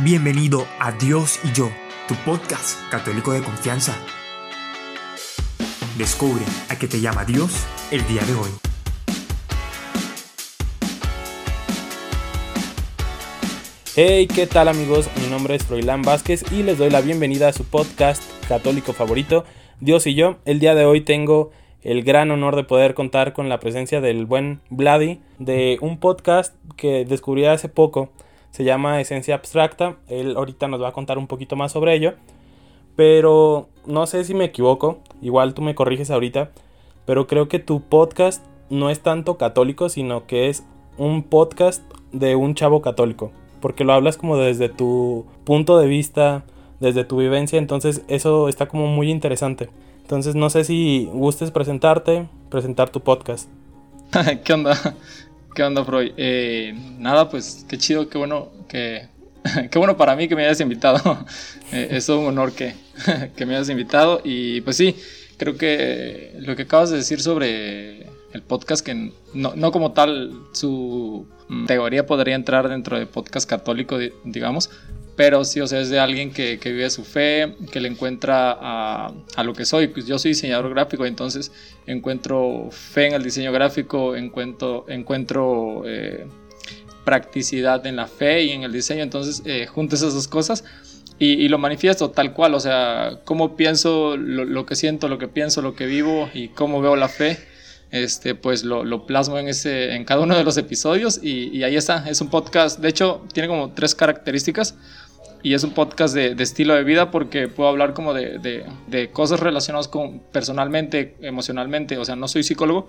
Bienvenido a Dios y yo, tu podcast católico de confianza. Descubre a qué te llama Dios el día de hoy. Hey, ¿qué tal amigos? Mi nombre es Froilán Vázquez y les doy la bienvenida a su podcast católico favorito, Dios y yo. El día de hoy tengo el gran honor de poder contar con la presencia del buen Vladi de un podcast que descubrí hace poco se llama Esencia Abstracta. Él ahorita nos va a contar un poquito más sobre ello. Pero no sé si me equivoco, igual tú me corriges ahorita, pero creo que tu podcast no es tanto católico, sino que es un podcast de un chavo católico, porque lo hablas como desde tu punto de vista, desde tu vivencia, entonces eso está como muy interesante. Entonces no sé si gustes presentarte, presentar tu podcast. ¿Qué onda? ¿Qué onda, Freud? Eh, nada, pues qué chido, qué bueno que. qué bueno para mí que me hayas invitado. eh, es un honor que, que me hayas invitado. Y pues sí, creo que lo que acabas de decir sobre el podcast, que no, no como tal su teoría podría entrar dentro de podcast católico, digamos, pero sí, o sea, es de alguien que, que vive su fe, que le encuentra a, a, lo que soy. Pues yo soy diseñador gráfico, entonces encuentro fe en el diseño gráfico, encuentro, encuentro eh, practicidad en la fe y en el diseño, entonces eh, junto esas dos cosas y, y, lo manifiesto tal cual, o sea, cómo pienso, lo, lo, que siento, lo que pienso, lo que vivo y cómo veo la fe. Este, pues lo, lo plasmo en, ese, en cada uno de los episodios y, y ahí está, es un podcast, de hecho tiene como tres características y es un podcast de, de, estilo de vida porque puedo hablar como de, de, de, cosas relacionadas con personalmente, emocionalmente, o sea, no soy psicólogo,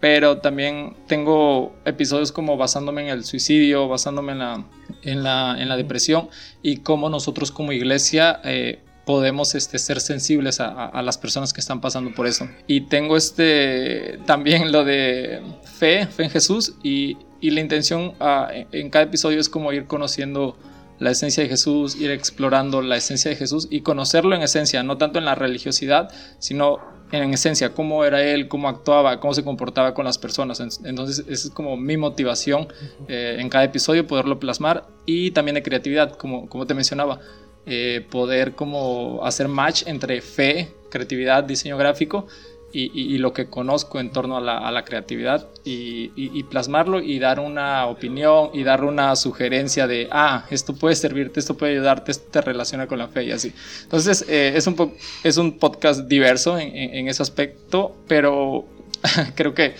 pero también tengo episodios como basándome en el suicidio, basándome en la, en la, en la depresión y cómo nosotros como iglesia eh, podemos este, ser sensibles a, a, las personas que están pasando por eso. Y tengo este, también lo de fe, fe en Jesús y, y la intención uh, en cada episodio es como ir conociendo la esencia de Jesús, ir explorando la esencia de Jesús y conocerlo en esencia, no tanto en la religiosidad, sino en esencia, cómo era él, cómo actuaba, cómo se comportaba con las personas. Entonces, esa es como mi motivación eh, en cada episodio, poderlo plasmar y también de creatividad, como, como te mencionaba, eh, poder como hacer match entre fe, creatividad, diseño gráfico y, y, y, lo que conozco en torno a la, a la creatividad y, y, plasmarlo y dar una opinión y dar una sugerencia de, ah, esto puede servirte, esto puede ayudarte, esto te relaciona con la fe y así. Entonces, eh, es, un es un podcast diverso en, en, en ese aspecto, pero creo que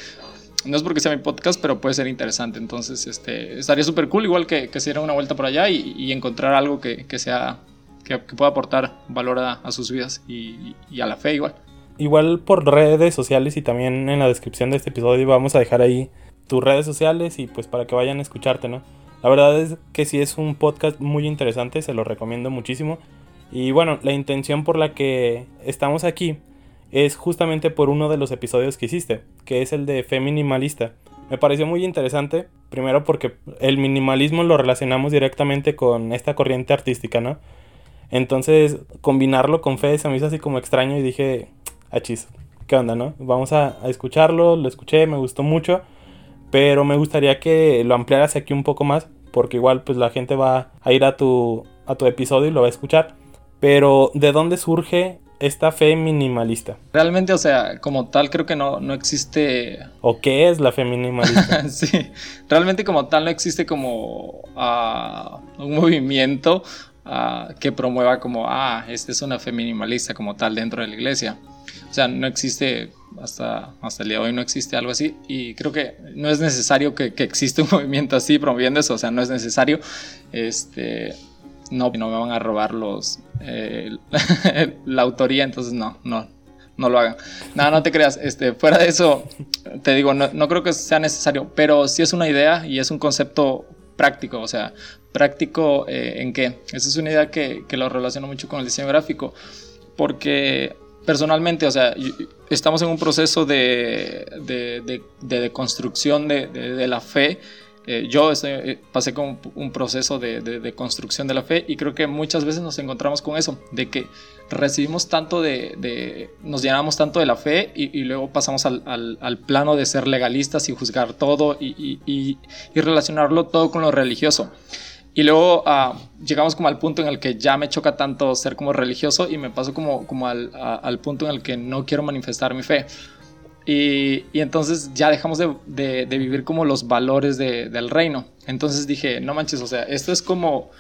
no es porque sea mi podcast, pero puede ser interesante. Entonces, este, estaría súper cool, igual que, que se diera una vuelta por allá y, y encontrar algo que, que sea, que, que, pueda aportar valor a, a sus vidas y, y a la fe igual. Igual por redes sociales y también en la descripción de este episodio vamos a dejar ahí tus redes sociales y pues para que vayan a escucharte, ¿no? La verdad es que sí es un podcast muy interesante, se lo recomiendo muchísimo. Y bueno, la intención por la que estamos aquí es justamente por uno de los episodios que hiciste, que es el de fe minimalista. Me pareció muy interesante, primero porque el minimalismo lo relacionamos directamente con esta corriente artística, ¿no? Entonces, combinarlo con fe se me hizo así como extraño y dije, achis, ¿qué onda, no? Vamos a, a, escucharlo, lo escuché, me gustó mucho, pero me gustaría que lo ampliaras aquí un poco más, porque igual pues la gente va a ir a tu, a tu episodio y lo va a escuchar. Pero, ¿de dónde surge esta fe minimalista? Realmente, o sea, como tal, creo que no, no existe. ¿O qué es la fe minimalista? sí, realmente, como tal, no existe como uh, un movimiento uh, que promueva como, ah, esta es una fe minimalista como tal dentro de la iglesia. O sea, no existe, hasta, hasta el día de hoy no existe algo así. Y creo que no es necesario que, que exista un movimiento así promoviendo eso. O sea, no es necesario. Este, no, no me van a robar los, eh, la autoría, entonces no, no, no lo hagan. Nada, no te creas. Este, fuera de eso, te digo, no, no creo que sea necesario, pero sí es una idea y es un concepto práctico. O sea, práctico eh, en qué. Esa es una idea que, que lo relaciono mucho con el diseño gráfico. Porque personalmente, o sea, estamos en un proceso de, de, de, de deconstrucción de, de, la fe. Eh, yo estoy, pasé con un proceso de, construcción de la fe y creo que muchas veces nos encontramos con eso, de que recibimos tanto de, nos llenamos tanto de la fe y, y luego pasamos al, al, al, plano de ser legalistas y juzgar todo y, y, y relacionarlo todo con lo religioso. Y luego uh, llegamos como al punto en el que ya me choca tanto ser como religioso y me paso como, como al, al punto en el que no quiero manifestar mi fe. Y, y entonces ya dejamos de, de, de, vivir como los valores de, del reino. Entonces dije, no manches, o sea, esto es como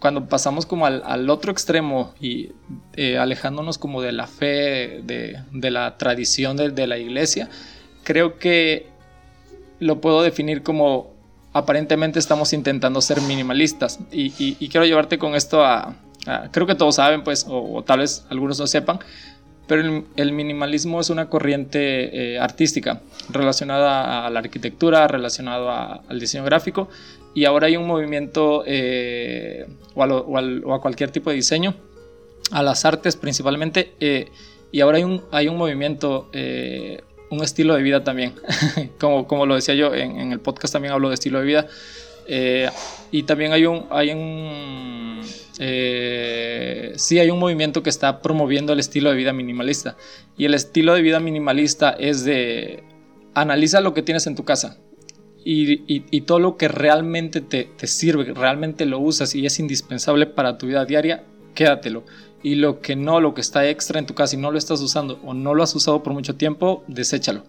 cuando pasamos como al, al otro extremo y eh, alejándonos como de la fe, de, la tradición de la iglesia, creo que lo puedo definir como aparentemente estamos intentando ser minimalistas. Y, y, y quiero llevarte con esto a, a, creo que todos saben, pues, o, o, tal vez algunos no sepan, pero el, el minimalismo es una corriente eh, artística relacionada a la arquitectura, relacionada al diseño gráfico, y ahora hay un movimiento eh, o, a lo, o, al, o, a cualquier tipo de diseño, a las artes principalmente, eh, y ahora hay un, hay un movimiento eh, un estilo de vida también. como, como lo decía yo, en, el podcast también hablo de estilo de vida. Eh, y también hay un, hay un eh, sí hay un movimiento que está promoviendo el estilo de vida minimalista. Y el estilo de vida minimalista es de analiza lo que tienes en tu casa. Y, y, y todo lo que realmente te, te sirve, realmente lo usas y es indispensable para tu vida diaria, quédatelo y lo que no, lo que está extra en tu casa y no lo estás usando o no lo has usado por mucho tiempo, deséchalo.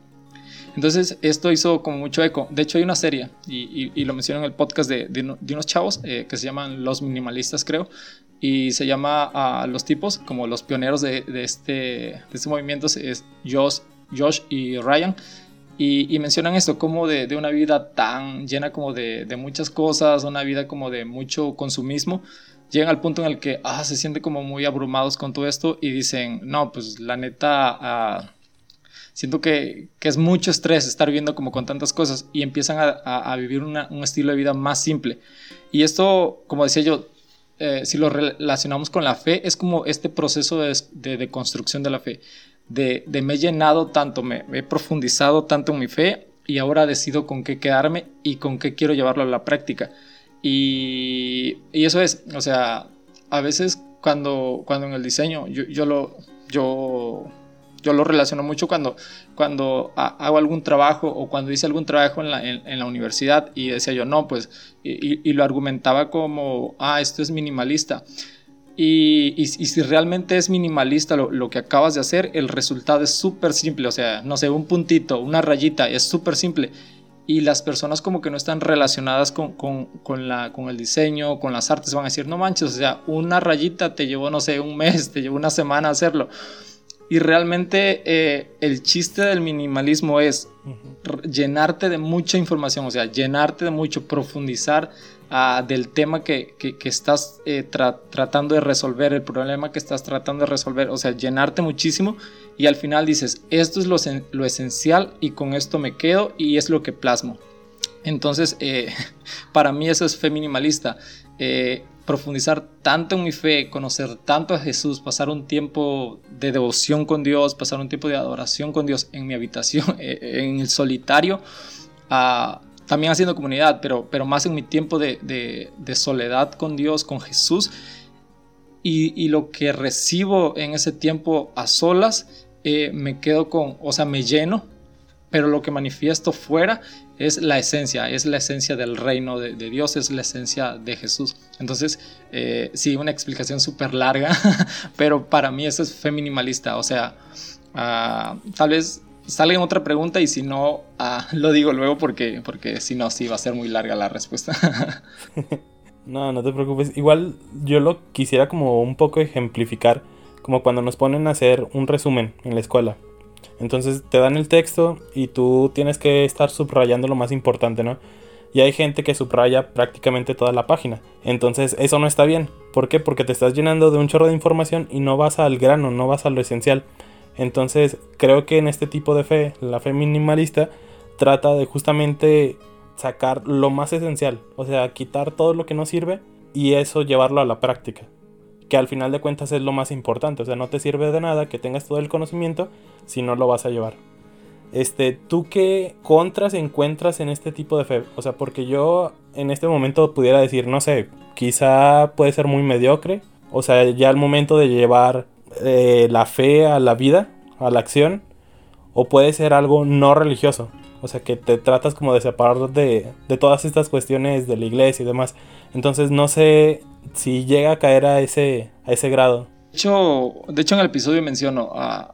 Entonces esto hizo como mucho eco. De hecho hay una serie, y, lo mencioné en el podcast de, de, de unos chavos eh, que se llaman Los Minimalistas, creo, y se llama a los tipos como los pioneros de, de, este, de este movimiento, es Josh, Josh y Ryan. Y, mencionan esto como de, de, una vida tan llena como de, de, muchas cosas, una vida como de mucho consumismo, llegan al punto en el que ah, se sienten como muy abrumados con todo esto y dicen, no, pues la neta, ah, siento que, que, es mucho estrés estar viviendo como con tantas cosas y empiezan a, a, a vivir una, un estilo de vida más simple. Y esto, como decía yo, eh, si lo relacionamos con la fe, es como este proceso de, de, de construcción de la fe. De, de, me he llenado tanto, me, me he profundizado tanto en mi fe y ahora decido con qué quedarme y con qué quiero llevarlo a la práctica. Y, y, eso es, o sea, a veces cuando, cuando en el diseño yo, yo, lo, yo, yo lo relaciono mucho cuando, cuando hago algún trabajo o cuando hice algún trabajo en la, en, en la universidad y decía yo, no, pues, y, y, lo argumentaba como, ah, esto es minimalista. Y, y, y, si realmente es minimalista lo, lo, que acabas de hacer, el resultado es súper simple. O sea, no sé, un puntito, una rayita, es súper simple y las personas como que no están relacionadas con, con, con, la, con el diseño, con las artes, van a decir, no manches, o sea, una rayita te llevó, no sé, un mes, te llevó una semana hacerlo. Y realmente eh, el chiste del minimalismo es uh -huh. llenarte de mucha información, o sea, llenarte de mucho, profundizar del tema que, que, estás eh, tra tratando de resolver, el problema que estás tratando de resolver, o sea, llenarte muchísimo y al final dices, esto es lo, lo esencial y con esto me quedo y es lo que plasmo. Entonces, eh, para mí eso es fe minimalista. Eh, profundizar tanto en mi fe, conocer tanto a Jesús, pasar un tiempo de devoción con Dios, pasar un tiempo de adoración con Dios en mi habitación, en el solitario, uh, también haciendo comunidad, pero, pero más en mi tiempo de, de, de soledad con Dios, con Jesús. Y, y, lo que recibo en ese tiempo a solas, eh, me quedo con, o sea, me lleno, pero lo que manifiesto fuera es la esencia, es la esencia del reino de, de Dios, es la esencia de Jesús. Entonces, eh, sí, una explicación súper larga, pero para mí eso es fe minimalista, o sea, uh, tal vez salga otra pregunta y si no, uh, lo digo luego porque, porque si no, sí va a ser muy larga la respuesta. no, no te preocupes, igual yo lo quisiera como un poco ejemplificar, como cuando nos ponen a hacer un resumen en la escuela. Entonces te dan el texto y tú tienes que estar subrayando lo más importante, ¿no? Y hay gente que subraya prácticamente toda la página. Entonces eso no está bien. ¿Por qué? Porque te estás llenando de un chorro de información y no vas al grano, no vas a lo esencial. Entonces creo que en este tipo de fe, la fe minimalista, trata de justamente sacar lo más esencial. O sea, quitar todo lo que no sirve y eso llevarlo a la práctica que al final de cuentas es lo más importante. O sea, no te sirve de nada que tengas todo el conocimiento si no lo vas a llevar. Este, ¿tú qué contras encuentras en este tipo de fe? O sea, porque yo en este momento pudiera decir, no sé, quizá puede ser muy mediocre. O sea, ya al momento de llevar eh, la fe a la vida, a la acción. O puede ser algo no religioso. O sea, que te tratas como de separar de, de todas estas cuestiones de la iglesia y demás. Entonces no sé si llega a caer a ese, a ese grado. De hecho, de hecho en el episodio menciono, uh,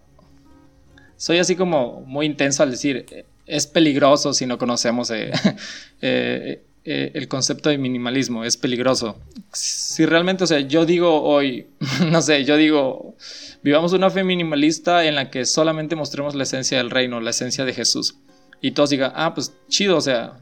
soy así como muy intenso al decir, es peligroso si no conocemos eh, eh, eh, el concepto de minimalismo, es peligroso. Si realmente, o sea, yo digo hoy, no sé, yo digo, vivamos una fe minimalista en la que solamente mostremos la esencia del reino, la esencia de Jesús. Y todos digan, ah, pues chido, o sea,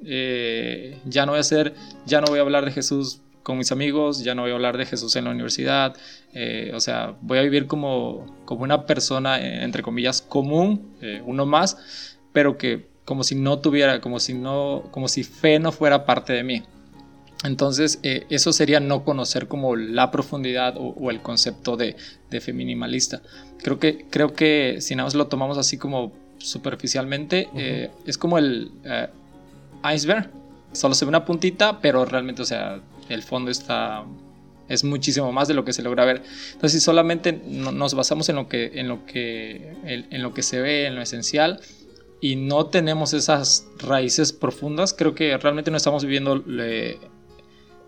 ya no voy a hacer, ya no voy a hablar de Jesús con mis amigos, ya no voy a hablar de Jesús en la universidad, eh, o sea, voy a vivir como, como una persona, eh, entre comillas, común, eh, uno más, pero que como si no tuviera, como si no, como si fe no fuera parte de mí. Entonces, eso sería no conocer como la profundidad o, el concepto de, de, fe minimalista. Creo que, creo que si nada más lo tomamos así como superficialmente, es como el iceberg. Solo se ve una puntita, pero realmente, o sea, el fondo está es muchísimo más de lo que se logra ver. Entonces, si solamente nos basamos en lo que en lo que en lo que se ve, en lo esencial y no tenemos esas raíces profundas, creo que realmente no estamos viviendo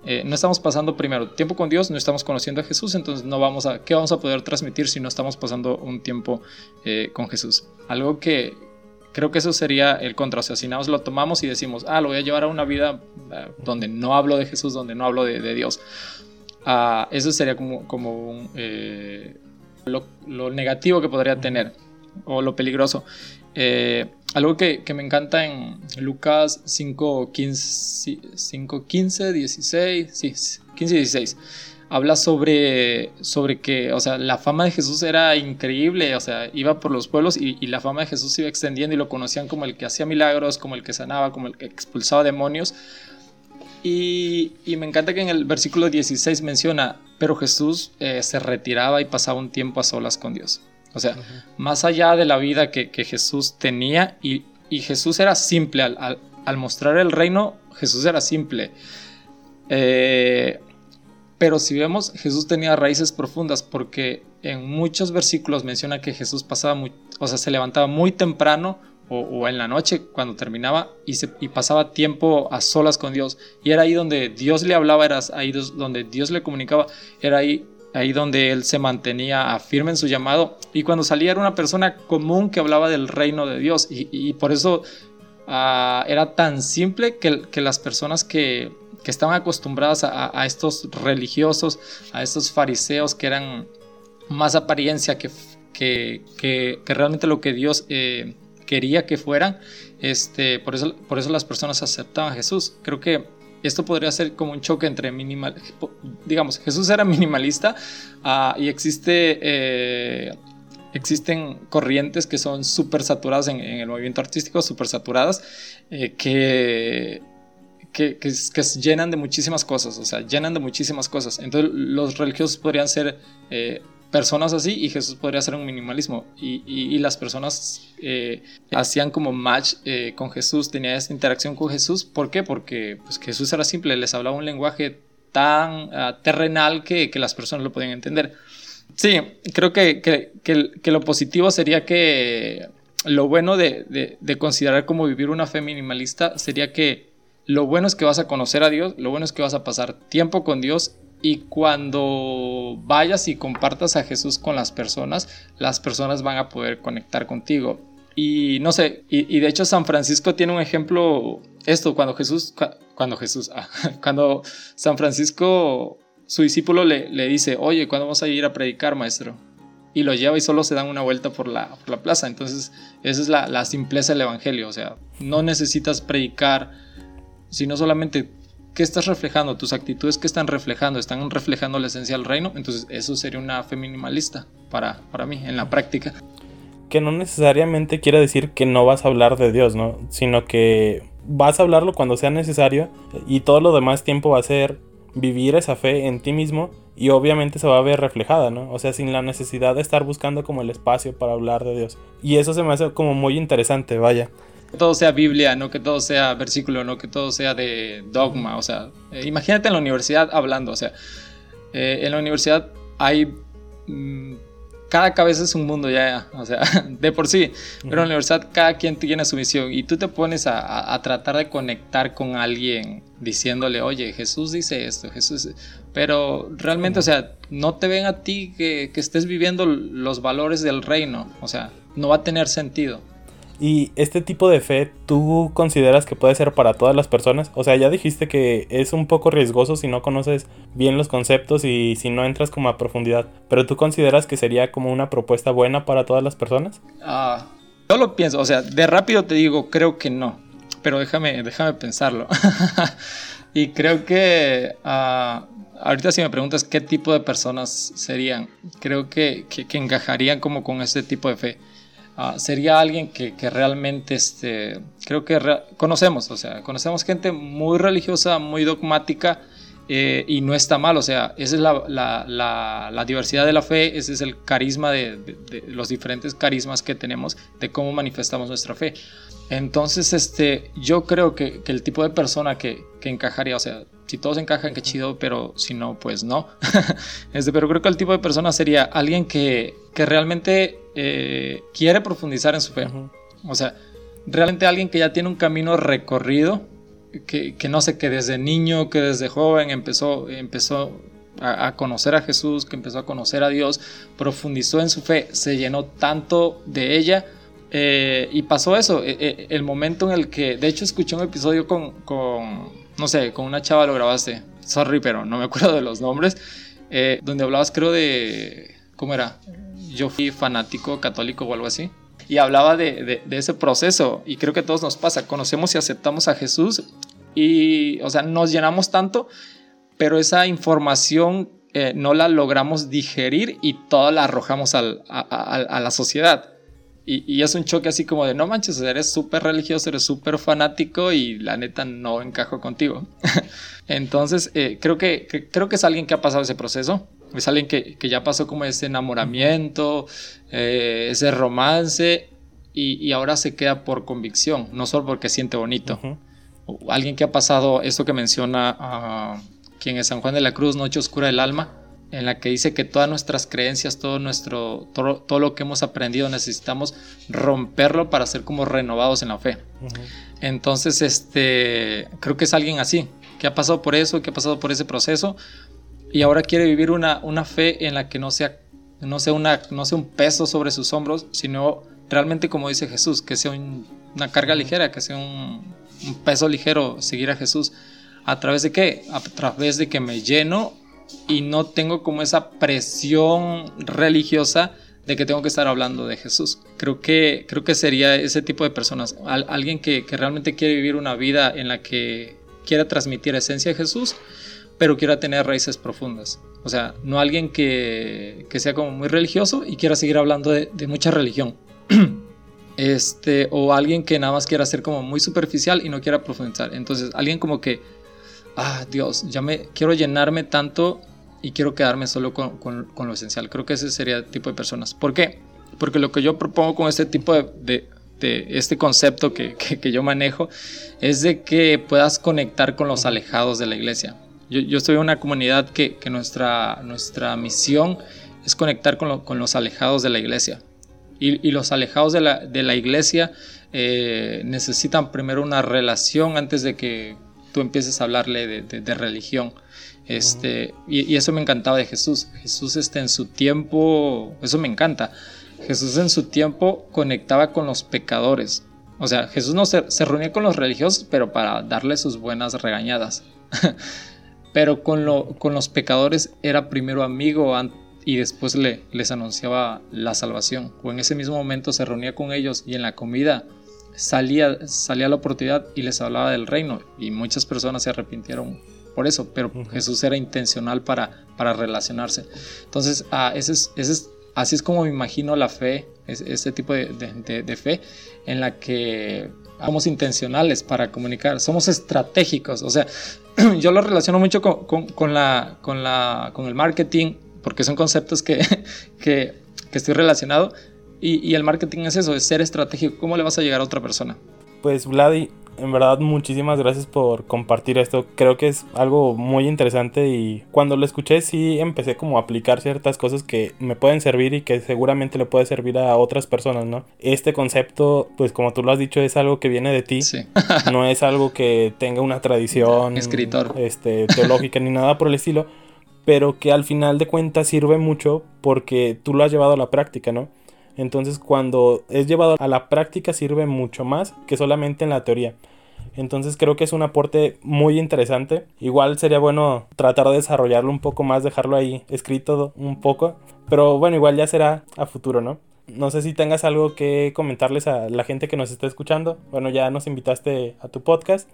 eh, no estamos pasando primero tiempo con Dios, no estamos conociendo a Jesús, entonces no vamos a, ¿qué vamos a poder transmitir si no estamos pasando un tiempo eh, con Jesús? Algo que, Creo que eso sería el contra. Si nada lo tomamos y decimos, ah, lo voy a llevar a una vida eh, donde no hablo de Jesús, donde no hablo de, Dios. Ah, eso sería como, como lo, negativo que podría tener o lo peligroso. Algo que, me encanta en Lucas 5, 15, 5, 15 16, sí, 15 y 16 habla sobre, sobre que, o sea, la fama de Jesús era increíble, o sea, iba por los pueblos y, la fama de Jesús iba extendiendo y lo conocían como el que hacía milagros, como el que sanaba, como el que expulsaba demonios. Y, me encanta que en el versículo 16 menciona, pero Jesús eh, se retiraba y pasaba un tiempo a solas con Dios. O sea, más allá de la vida que, Jesús tenía y, Jesús era simple, al, al, mostrar el reino, Jesús era simple. Eh, pero si vemos, Jesús tenía raíces profundas porque en muchos versículos menciona que Jesús pasaba muy, o sea, se levantaba muy temprano o, en la noche cuando terminaba y, se, y pasaba tiempo a solas con Dios. Y era ahí donde Dios le hablaba, era ahí donde Dios le comunicaba, era ahí, ahí donde él se mantenía firme en su llamado. Y cuando salía era una persona común que hablaba del reino de Dios. Y, por eso ah, era tan simple que, que las personas que que estaban acostumbradas a, estos religiosos, a estos fariseos que eran más apariencia que, que, realmente lo que Dios eh, quería que fueran. Este, por, eso, por eso las personas aceptaban a Jesús. Creo que esto podría ser como un choque entre minimal, digamos, Jesús era minimalista ah, y existe, eh, existen corrientes que son súper saturadas en, el movimiento artístico, súper saturadas, eh, que que, que, llenan de muchísimas cosas, o sea, llenan de muchísimas cosas. Entonces los religiosos podrían ser eh, personas así y Jesús podría ser un minimalismo. Y, y, las personas eh, hacían como match eh, con Jesús, tenían esta interacción con Jesús. ¿Por qué? Porque pues, Jesús era simple, les hablaba un lenguaje tan ah, terrenal que, que, las personas lo podían entender. Sí, creo que, que, que lo positivo sería que lo bueno de, de considerar como vivir una fe minimalista sería que lo bueno es que vas a conocer a Dios, lo bueno es que vas a pasar tiempo con Dios y cuando vayas y compartas a Jesús con las personas, las personas van a poder conectar contigo. Y no sé, y, de hecho San Francisco tiene un ejemplo, esto, cuando Jesús, cuando Jesús, ah, cuando San Francisco, su discípulo le, le dice, oye, ¿cuándo vamos a ir a predicar, maestro? Y lo lleva y solo se dan una vuelta por la, por la plaza. Entonces, esa es la, la simpleza del Evangelio, o sea, no necesitas predicar sino solamente qué estás reflejando, tus actitudes que están reflejando, están reflejando la esencia del reino, entonces eso sería una fe minimalista para, para mí en la práctica. Que no necesariamente quiere decir que no vas a hablar de Dios, ¿no? Sino que vas a hablarlo cuando sea necesario y todo lo demás tiempo va a ser vivir esa fe en ti mismo y obviamente se va a ver reflejada, ¿no? O sea, sin la necesidad de estar buscando como el espacio para hablar de Dios. Y eso se me hace como muy interesante, vaya que todo sea Biblia, no que todo sea versículo, no que todo sea de dogma. O sea, eh, imagínate en la universidad hablando. O sea, eh, en la universidad hay mm, cada cabeza es un mundo ya, o sea, de por sí. Pero en la universidad cada quien tiene su misión y tú te pones a, tratar de conectar con alguien diciéndole, oye, Jesús dice esto, Jesús... Pero realmente, o sea, no te ven a ti que, que estés viviendo los valores del reino, o sea, no va a tener sentido. Y este tipo de fe, ¿tú consideras que puede ser para todas las personas? O sea, ya dijiste que es un poco riesgoso si no conoces bien los conceptos y si no entras como a profundidad, pero ¿tú consideras que sería como una propuesta buena para todas las personas? Ah, yo lo pienso, o sea, de rápido te digo, creo que no, pero déjame, déjame pensarlo. y creo que ah, ahorita si me preguntas qué tipo de personas serían, creo que, que, encajarían como con este tipo de fe Ah, sería alguien que, realmente, este, creo que conocemos, o sea, conocemos gente muy religiosa, muy dogmática, eh, y no está mal, o sea, esa es la, diversidad de la fe, ese es el carisma de, los diferentes carismas que tenemos, de cómo manifestamos nuestra fe. Entonces, este, yo creo que, el tipo de persona que, encajaría, o sea, si todos encajan, qué chido, pero si no, pues no. este, pero creo que el tipo de persona sería alguien que, que realmente eh, quiere profundizar en su fe. O sea, realmente alguien que ya tiene un camino recorrido, que, no sé, que desde niño, que desde joven empezó, empezó a, conocer a Jesús, que empezó a conocer a Dios, profundizó en su fe, se llenó tanto de ella. Eh, y pasó eso, eh, el momento en el que, de hecho escuché un episodio con, con, no sé, con una chava lo grabaste, sorry, pero no me acuerdo de los nombres, donde hablabas creo de, ¿cómo era? Yo fui fanático católico o algo así. Y hablaba de, ese proceso y creo que a todos nos pasa, conocemos y aceptamos a Jesús y, o sea, nos llenamos tanto, pero esa información eh, no la logramos digerir y toda la arrojamos a, la sociedad. Y, es un choque así como de, no manches, eres súper religioso, eres súper fanático y la neta no encajo contigo. Entonces, eh, creo, que, creo que es alguien que ha pasado ese proceso es alguien que, ya pasó como ese enamoramiento, eh, ese romance, y, ahora se queda por convicción, no solo porque siente bonito. Alguien que ha pasado esto que menciona uh, quien es San Juan de la Cruz, Noche Oscura del Alma, en la que dice que todas nuestras creencias, todo, nuestro, todo, lo que hemos aprendido necesitamos romperlo para ser como renovados en la fe. Entonces, este, creo que es alguien así, que ha pasado por eso, que ha pasado por ese proceso, y ahora quiere vivir una, una fe en la que no sea, no, sea una, no sea un peso sobre sus hombros, sino realmente como dice Jesús, que sea una carga ligera, que sea un, un, peso ligero seguir a Jesús. ¿A través de qué? A través de que me lleno y no tengo como esa presión religiosa de que tengo que estar hablando de Jesús. Creo que, creo que sería ese tipo de personas, alguien que, que realmente quiere vivir una vida en la que quiera transmitir esencia de Jesús pero quiera tener raíces profundas. O sea, no alguien que, que sea como muy religioso y quiera seguir hablando de, mucha religión. este, o alguien que nada más quiera ser como muy superficial y no quiera profundizar. Entonces, alguien como que, ah, Dios, ya me quiero llenarme tanto y quiero quedarme solo con, con, lo esencial. Creo que ese sería el tipo de personas. ¿Por qué? Porque lo que yo propongo con este tipo de, de, este concepto que, que, yo manejo es de que puedas conectar con los alejados de la iglesia. Yo, estoy en una comunidad que, nuestra, nuestra misión es conectar con, los alejados de la iglesia. Y, los alejados de la, iglesia eh, necesitan primero una relación antes de que tú empieces a hablarle de, religión. Este, y, eso me encantaba de Jesús. Jesús este, en su tiempo, eso me encanta. Jesús en su tiempo conectaba con los pecadores. O sea, Jesús no se, se reunía con los religiosos, pero para darle sus buenas regañadas. pero con, lo, con los pecadores era primero amigo y después le, les anunciaba la salvación. O en ese mismo momento se reunía con ellos y en la comida salía, salía la oportunidad y les hablaba del reino. Y muchas personas se arrepintieron por eso, pero Jesús era intencional para, para relacionarse. Entonces, ah, ese es, ese es, así es como me imagino la fe, este tipo de, de fe en la que somos intencionales para comunicar, somos estratégicos. O sea, yo lo relaciono mucho con, la, con, la, con el marketing, porque son conceptos que, que, estoy relacionado. Y, el marketing es eso, es ser estratégico. ¿Cómo le vas a llegar a otra persona? Pues Vladi, En verdad, muchísimas gracias por compartir esto. Creo que es algo muy interesante y cuando lo escuché sí empecé como a aplicar ciertas cosas que me pueden servir y que seguramente le puede servir a otras personas, ¿no? Este concepto, pues como tú lo has dicho, es algo que viene de ti. Sí. no es algo que tenga una tradición Escritor. Este, teológica ni nada por el estilo, pero que al final de cuentas sirve mucho porque tú lo has llevado a la práctica, ¿no? Entonces cuando es llevado a la práctica sirve mucho más que solamente en la teoría. Entonces creo que es un aporte muy interesante. Igual sería bueno tratar de desarrollarlo un poco más, dejarlo ahí escrito un poco. Pero bueno, igual ya será a futuro, ¿no? No sé si tengas algo que comentarles a la gente que nos está escuchando. Bueno, ya nos invitaste a tu podcast,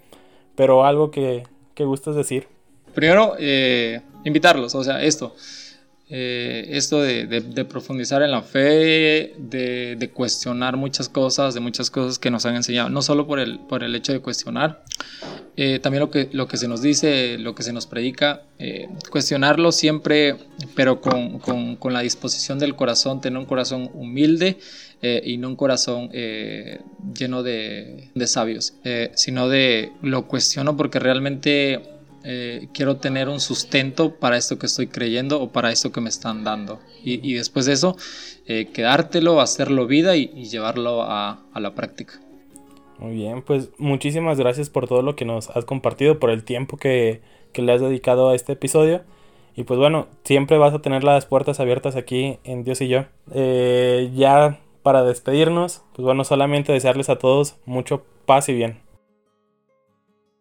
pero algo que, que gustas decir. Primero, eh, invitarlos, o sea, esto. Eh, esto de, de, profundizar en la fe, de, de, cuestionar muchas cosas, de muchas cosas que nos han enseñado, no solo por el, por el hecho de cuestionar, eh, también lo que, lo que se nos dice, lo que se nos predica, eh, cuestionarlo siempre, pero con, con, con, la disposición del corazón, tener un corazón humilde y no un corazón lleno de, de sabios, sino de lo cuestiono porque realmente eh, quiero tener un sustento para esto que estoy creyendo o para esto que me están dando. Y, después de eso, eh, quedártelo, hacerlo vida y, llevarlo a, la práctica. Muy bien, pues muchísimas gracias por todo lo que nos has compartido, por el tiempo que, le has dedicado a este episodio. Y pues bueno, siempre vas a tener las puertas abiertas aquí en Dios y yo. Eh, ya para despedirnos, pues bueno, solamente desearles a todos mucho paz y bien.